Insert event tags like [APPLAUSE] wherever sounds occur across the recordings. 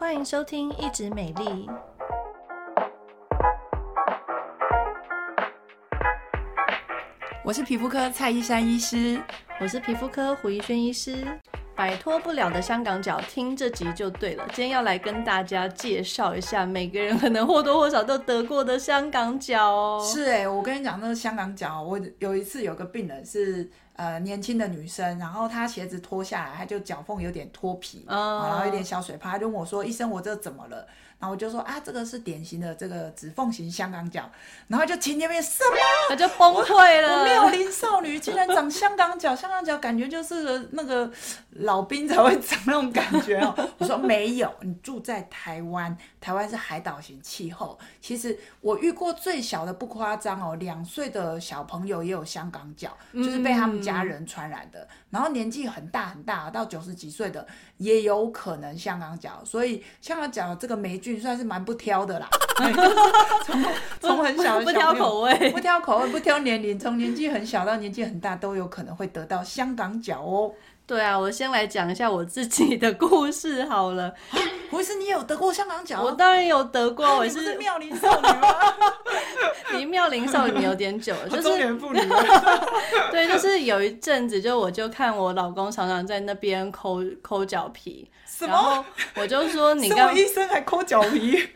欢迎收听《一直美丽》，我是皮肤科蔡依珊医师，我是皮肤科胡怡轩医师。摆脱不了的香港脚，听这集就对了。今天要来跟大家介绍一下，每个人可能或多或少都得过的香港脚哦。是哎、欸，我跟你讲，那个香港脚，我有一次有个病人是呃年轻的女生，然后她鞋子脱下来，她就脚缝有点脱皮，嗯，然后有点小水泡，她就问我说：“医生，我这怎么了？”然后我就说啊，这个是典型的这个指缝型香港脚，然后就听那边什么，他就崩溃了。我妙龄少女竟然长香港脚，香港脚感觉就是那个老兵才会长那种感觉哦。[LAUGHS] 我说没有，你住在台湾，台湾是海岛型气候。其实我遇过最小的不夸张哦，两岁的小朋友也有香港脚，就是被他们家人传染的。嗯、然后年纪很大很大，到九十几岁的也有可能香港脚。所以香港脚这个霉菌。算是蛮不挑的啦，[LAUGHS] 从从很小的小不挑口味，不挑口味，不挑年龄，从年纪很小到年纪很大都有可能会得到香港脚哦。对啊，我先来讲一下我自己的故事好了。不是你有得过香港脚？我当然有得过，我是妙龄少女吗？[LAUGHS] 离妙龄少女有点久了，就是中年妇女。[LAUGHS] 对，就是有一阵子，就我就看我老公常常在那边抠抠脚皮。然后我就说你刚医生还抠脚皮，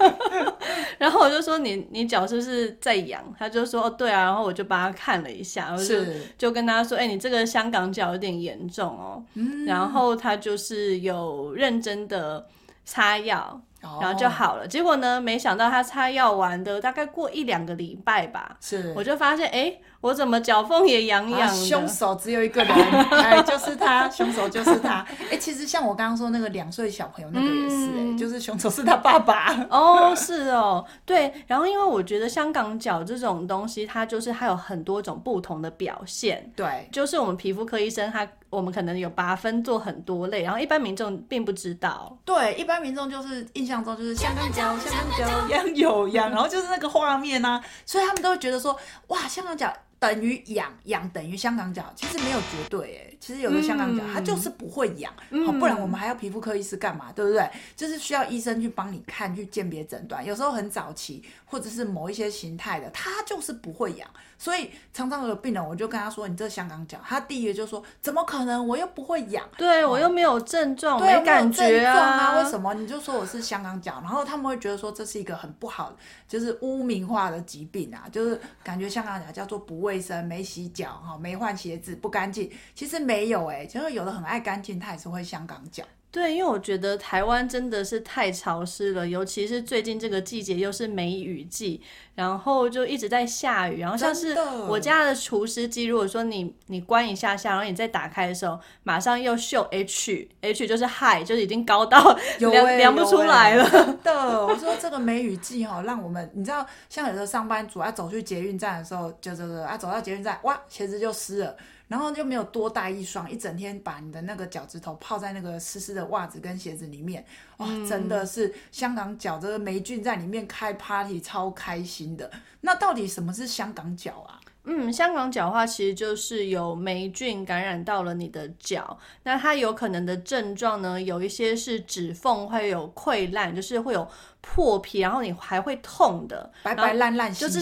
[LAUGHS] 然后我就说你你脚是不是在痒？他就说哦对啊，然后我就帮他看了一下，我就就跟他说，哎、欸，你这个香港脚有点严重哦。嗯、然后他就是有认真的擦药，然后就好了。哦、结果呢，没想到他擦药完的大概过一两个礼拜吧，是我就发现哎。欸我怎么脚缝也痒痒的？凶手只有一个人，哎，就是他，凶手就是他。哎、欸，其实像我刚刚说那个两岁小朋友那个也是、欸，哎、嗯，就是凶手是他爸爸。哦，是哦，对。然后因为我觉得香港脚这种东西，它就是它有很多种不同的表现。对，就是我们皮肤科医生他，我们可能有把它分做很多类，然后一般民众并不知道。对，一般民众就是印象中就是香港脚，香港脚痒有痒，然后就是那个画面啊，所以他们都会觉得说，哇，香港脚。等于痒痒等于香港脚，其实没有绝对哎，其实有的香港脚它就是不会痒，不然我们还要皮肤科医师干嘛，对不对？就是需要医生去帮你看，去鉴别诊断。有时候很早期或者是某一些形态的，它就是不会痒，所以常常有病人我就跟他说：“你这香港脚。”他第一个就说：“怎么可能？我又不会痒，对、哦、我又没有症状，没感觉啊，啊，为什么？你就说我是香港脚，然后他们会觉得说这是一个很不好，就是污名化的疾病啊，就是感觉香港脚叫做不卫生，没洗。”脚哈，没换鞋子不干净，其实没有哎、欸，其实有的很爱干净，他也是会香港脚。对，因为我觉得台湾真的是太潮湿了，尤其是最近这个季节又是梅雨季，然后就一直在下雨，然后像是我家的除湿机，如果说你你关一下下，然后你再打开的时候，马上又秀 H H 就是 High，就是已经高到 [LAUGHS] 量、欸、量不出来了。真的，我说这个梅雨季哈，让我们你知道，像有的上班族啊走去捷运站的时候，就这个啊走到捷运站，哇，鞋子就湿了。然后就没有多带一双，一整天把你的那个脚趾头泡在那个湿湿的袜子跟鞋子里面，哇，真的是香港脚这个霉菌在里面开 party 超开心的。那到底什么是香港脚啊？嗯，香港脚的话，其实就是有霉菌感染到了你的脚，那它有可能的症状呢，有一些是指缝会有溃烂，就是会有破皮，然后你还会痛的，白白烂烂，就是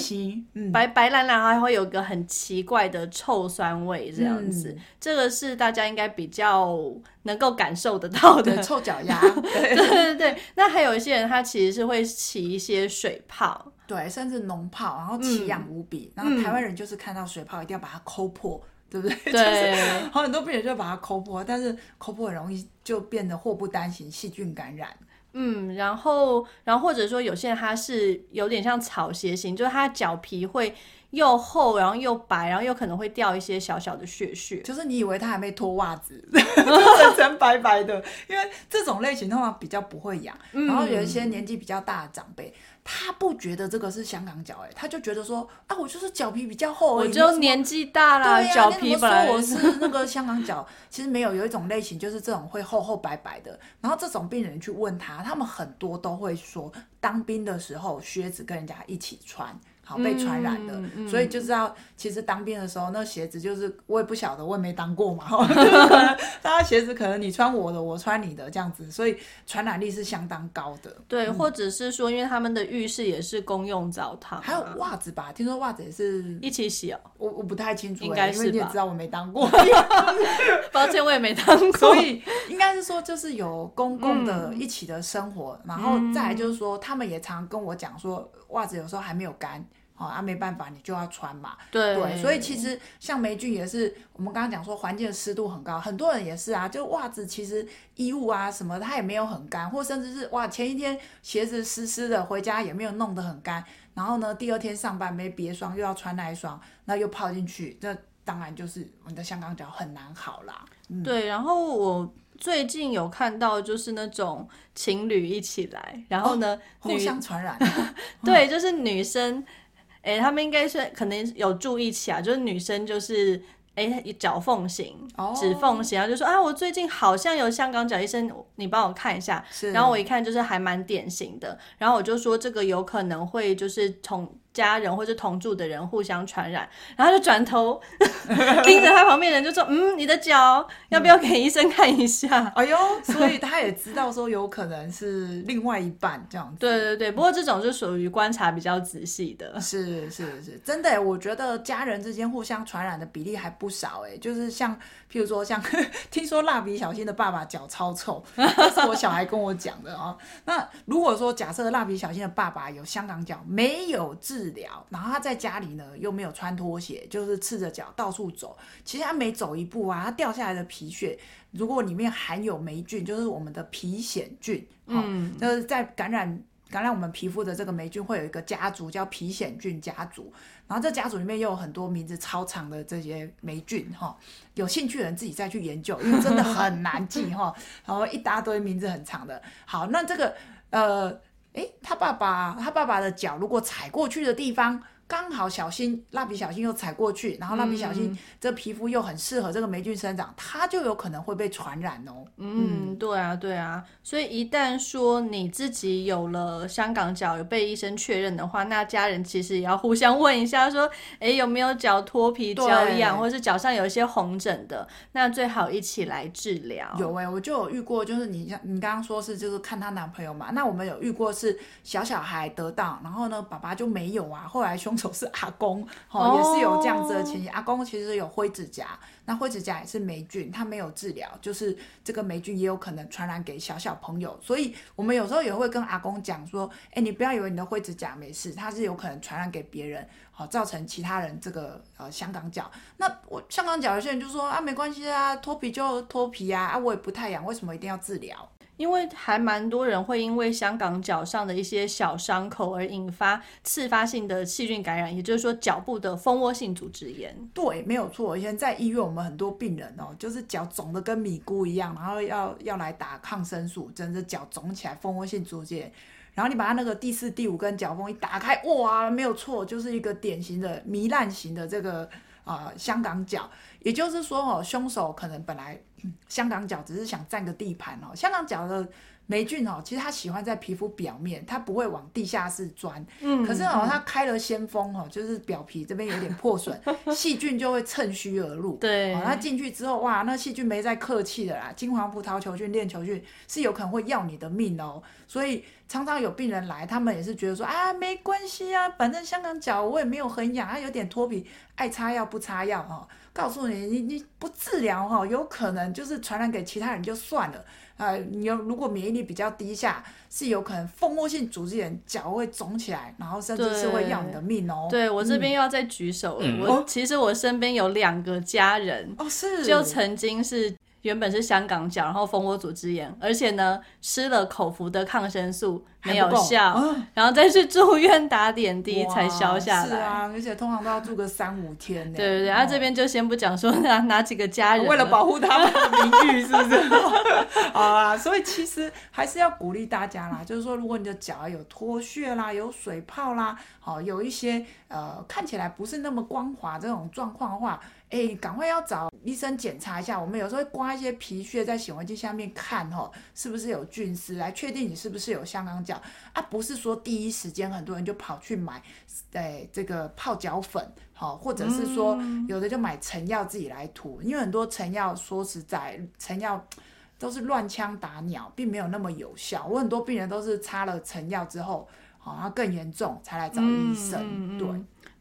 嗯白白烂烂，还会有个很奇怪的臭酸味这样子，嗯、这个是大家应该比较能够感受得到的 [LAUGHS] 臭脚丫。对对对对，那还有一些人他其实是会起一些水泡。对，甚至脓泡，然后奇痒无比。嗯、然后台湾人就是看到水泡一定要把它抠破，嗯、对不对？[LAUGHS] 对。就是、很多病人就把它抠破，但是抠破很容易就变得祸不单行，细菌感染。嗯，然后，然后或者说有些人他是有点像草鞋型，就是他脚皮会。又厚，然后又白，然后又可能会掉一些小小的屑屑，就是你以为他还没脱袜子，[LAUGHS] 整层白白的。因为这种类型的话比较不会痒，嗯、然后有一些年纪比较大的长辈，他不觉得这个是香港脚，哎，他就觉得说啊，我就是脚皮比较厚，我就年纪大了，脚皮本来我是那个香港脚，其实没有，有一种类型就是这种会厚厚白白的，然后这种病人去问他，他们很多都会说，当兵的时候靴子跟人家一起穿。好被传染的，所以就知道其实当兵的时候，那鞋子就是我也不晓得，我也没当过嘛，[LAUGHS] 大家鞋子可能你穿我的，我穿你的这样子，所以传染力是相当高的。对，嗯、或者是说，因为他们的浴室也是公用澡堂，还有袜子吧？听说袜子也是一起洗哦。我我不太清楚，应该是吧？因为你也知道我没当过，[LAUGHS] 抱歉，我也没当过。[LAUGHS] 所以应该是说，就是有公共的一起的生活，嗯、然后再来就是说，他们也常跟我讲说。袜子有时候还没有干，哦，啊，没办法，你就要穿嘛。对，对，所以其实像霉菌也是，我们刚刚讲说环境的湿度很高，很多人也是啊，就袜子其实衣物啊什么，它也没有很干，或甚至是哇，前一天鞋子湿湿的，回家也没有弄得很干，然后呢，第二天上班没别双，又要穿那一双，那又泡进去，那当然就是我们的香港脚很难好啦。嗯、对，然后我。最近有看到就是那种情侣一起来，然后呢，哦、互相传染。[LAUGHS] 对，就是女生，哎、欸，他们应该是可能有住一起啊，就是女生就是哎脚缝型、哦、指缝型，然后就说啊，我最近好像有香港脚，医生你帮我看一下。是然后我一看就是还蛮典型的，然后我就说这个有可能会就是从。家人或者同住的人互相传染，然后就转头 [LAUGHS] 盯着他旁边人就说：“嗯，你的脚要不要给医生看一下？”哎呦，所以他也知道说有可能是另外一半这样子。[LAUGHS] 对对对，不过这种是属于观察比较仔细的。是是是，真的，我觉得家人之间互相传染的比例还不少哎，就是像譬如说像 [LAUGHS] 听说蜡笔小新的爸爸脚超臭，这是我小孩跟我讲的哦。那如果说假设蜡笔小新的爸爸有香港脚，没有治。治疗，然后他在家里呢，又没有穿拖鞋，就是赤着脚到处走。其实他每走一步啊，他掉下来的皮屑，如果里面含有霉菌，就是我们的皮癣菌，嗯，就是在感染感染我们皮肤的这个霉菌，会有一个家族叫皮癣菌家族。然后这家族里面又有很多名字超长的这些霉菌，哈，有兴趣的人自己再去研究，因为真的很难记，哈。[LAUGHS] 然后一大堆名字很长的。好，那这个呃。诶，他爸爸，他爸爸的脚如果踩过去的地方。刚好小新蜡笔小新又踩过去，然后蜡笔小新这皮肤又很适合这个霉菌生长，它就有可能会被传染哦。嗯，对啊，对啊。所以一旦说你自己有了香港脚，有被医生确认的话，那家人其实也要互相问一下，说，哎，有没有脚脱皮、脚痒，或者是脚上有一些红疹的，那最好一起来治疗。有哎，我就有遇过，就是你像你刚刚说是就是看她男朋友嘛，那我们有遇过是小小孩得到，然后呢爸爸就没有啊，后来凶。都是阿公，哦，也是有这样子的情形。阿公其实有灰指甲，那灰指甲也是霉菌，他没有治疗，就是这个霉菌也有可能传染给小小朋友。所以我们有时候也会跟阿公讲说，哎，你不要以为你的灰指甲没事，它是有可能传染给别人，好造成其他人这个呃香港脚。那我香港脚有些人就说啊，没关系啊，脱皮就脱皮啊，啊我也不太痒，为什么一定要治疗？因为还蛮多人会因为香港脚上的一些小伤口而引发次发性的细菌感染，也就是说脚部的蜂窝性组织炎。对，没有错。以前在医院，我们很多病人哦，就是脚肿得跟米糊一样，然后要要来打抗生素，真的脚肿起来，蜂窝性组织炎。然后你把它那个第四、第五根脚缝一打开，哇，没有错，就是一个典型的糜烂型的这个啊、香港脚。也就是说哦，凶手可能本来。香港脚只是想占个地盘哦，香港脚的霉菌哦，其实它喜欢在皮肤表面，它不会往地下室钻。嗯，可是哦，它开了先锋哦，就是表皮这边有点破损，[LAUGHS] 细菌就会趁虚而入。对，它进去之后，哇，那细菌没再客气的啦，金黄葡萄球菌、链球菌是有可能会要你的命哦。所以常常有病人来，他们也是觉得说啊，没关系啊，反正香港脚我也没有很痒，它有点脱皮，爱擦药不擦药哈。告诉你，你你不治疗哈，有可能就是传染给其他人就算了啊、呃。你有如果免疫力比较低下，是有可能蜂窝性组织炎，脚会肿起来，然后甚至是会要你的命哦。对，我这边又要再举手了，嗯、我其实我身边有两个家人哦，是就曾经是。原本是香港脚，然后蜂窝组织炎，而且呢吃了口服的抗生素没有效，啊、然后再去住院打点滴才消下来。是啊，而且通常都要住个三五天呢。对对对，然后这边就先不讲说哪哪几个家人，为了保护他们的名誉，是不是？[LAUGHS] 啊，所以其实还是要鼓励大家啦，就是说如果你的脚有脱屑啦，有水泡啦，好有一些呃看起来不是那么光滑这种状况的话，哎，赶快要找医生检查一下。我们有时候会刮一些皮屑在显微镜下面看，哈，是不是有菌丝，来确定你是不是有香港脚啊？不是说第一时间很多人就跑去买，对这个泡脚粉，好，或者是说有的就买成药自己来涂，因为很多成药说实在，成药都是乱枪打鸟，并没有那么有效。我很多病人都是擦了成药之后，好，然后更严重才来找医生，对。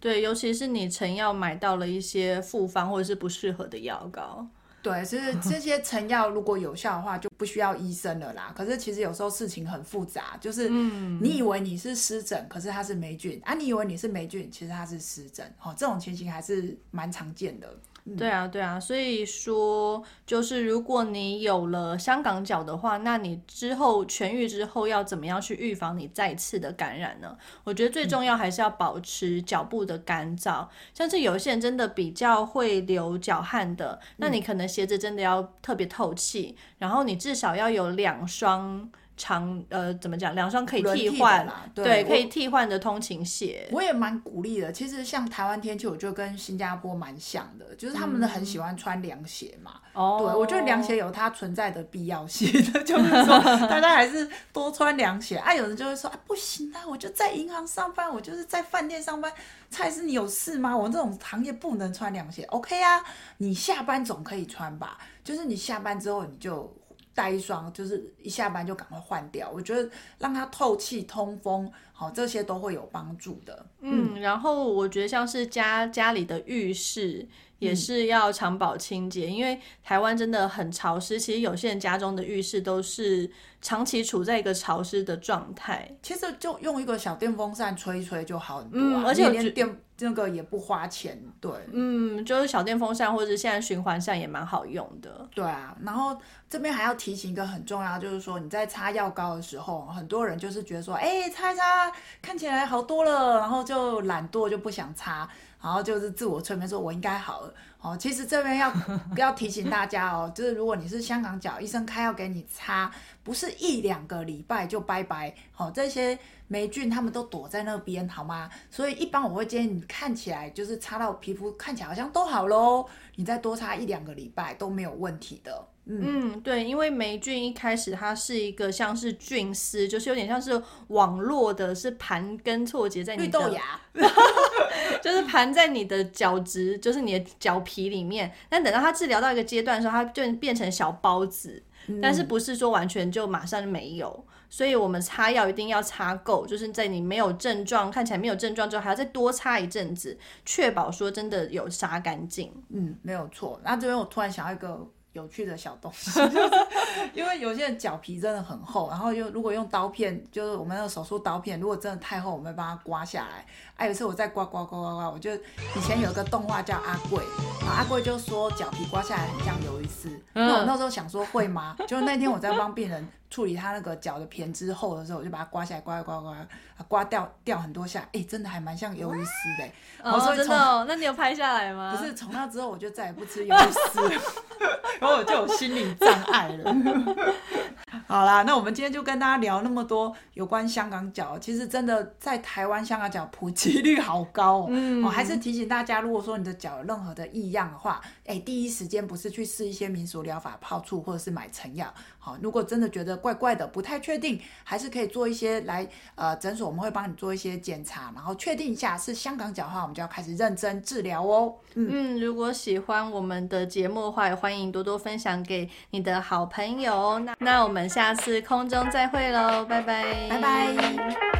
对，尤其是你成药买到了一些复方或者是不适合的药膏。对，其实这些成药如果有效的话，就不需要医生了啦。可是其实有时候事情很复杂，就是你以为你是湿疹，可是它是霉菌啊；你以为你是霉菌，其实它是湿疹。哦，这种情形还是蛮常见的。对啊，对啊，所以说就是如果你有了香港脚的话，那你之后痊愈之后要怎么样去预防你再次的感染呢？我觉得最重要还是要保持脚部的干燥，像是有些人真的比较会流脚汗的，那你可能鞋子真的要特别透气，然后你至少要有两双。长呃，怎么讲？两双可以替换，对，对，可以替换的通勤鞋。我也蛮鼓励的。其实像台湾天气，我觉得跟新加坡蛮像的，就是他们都很喜欢穿凉鞋嘛。哦、嗯，对，我觉得凉鞋有它存在的必要性，[LAUGHS] 就是说 [LAUGHS] 大家还是多穿凉鞋。啊，有人就会说啊，不行啊，我就在银行上班，我就是在饭店上班，蔡司你有事吗？我这种行业不能穿凉鞋。OK 啊，你下班总可以穿吧？就是你下班之后你就。带一双，就是一下班就赶快换掉。我觉得让它透气通风，好，这些都会有帮助的。嗯，然后我觉得像是家家里的浴室也是要常保清洁，嗯，因为台湾真的很潮湿。其实有些人家中的浴室都是长期处在一个潮湿的状态。其实就用一个小电风扇吹一吹就好很多啊，嗯，而且连电。那个也不花钱，对，嗯，就是小电风扇或者现在循环扇也蛮好用的，对啊。然后这边还要提醒一个很重要，就是说你在擦药膏的时候，很多人就是觉得说，哎，擦一擦看起来好多了，然后就懒惰就不想擦，然后就是自我催眠说，我应该好了。哦，其实这边要 [LAUGHS] 要提醒大家哦，就是如果你是香港脚，医生开药给你擦，不是一两个礼拜就拜拜。好，哦，这些霉菌他们都躲在那边，好吗？所以一般我会建议你看起来就是擦到皮肤看起来好像都好喽，你再多擦一两个礼拜都没有问题的。嗯，对，因为霉菌一开始它是一个像是菌丝，就是有点像是网络的，是盘根错节在你的，绿豆芽，[LAUGHS] 就是盘在你的脚趾，就是你的脚皮里面。但等到它治疗到一个阶段的时候，它就变成小包子，嗯，但是不是说完全就马上就没有。所以我们擦药一定要擦够，就是在你没有症状，看起来没有症状之后，还要再多擦一阵子，确保说真的有杀干净。嗯，没有错。那这边我突然想要一个。有趣的小东西，[LAUGHS] 因为有些人脚皮真的很厚，然后又如果用刀片，就是我们那个手术刀片，如果真的太厚，我们会帮它刮下来。啊有一次我在刮刮刮刮刮，我就以前有一个动画叫阿贵，然后阿贵就说脚皮刮下来很像鱿鱼丝，那我那时候想说会吗？就那天我在帮病人。处理它那个脚的胼之后的时候，我就把它刮下来，刮刮刮刮，刮掉掉很多下，哎、欸，真的还蛮像鱿鱼丝的。哦，所以真的哦？那你有拍下来吗？不是，从那之后我就再也不吃鱿鱼丝了，[LAUGHS] 然后我就有心理障碍了。好啦，那我们今天就跟大家聊那么多有关香港脚。其实真的在台湾，香港脚普及率好高哦。嗯，我还是提醒大家，如果说你的脚有任何的异样的话，哎，第一时间不是去试一些民俗疗法泡醋，或者是买成药。好，如果真的觉得怪怪的，不太确定，还是可以做一些来呃诊所，我们会帮你做一些检查，然后确定一下是香港脚的话，我们就要开始认真治疗哦。嗯，嗯，如果喜欢我们的节目的话，也欢迎多多分享给你的好朋友。那那我们下次空中再会喽，拜拜，拜拜。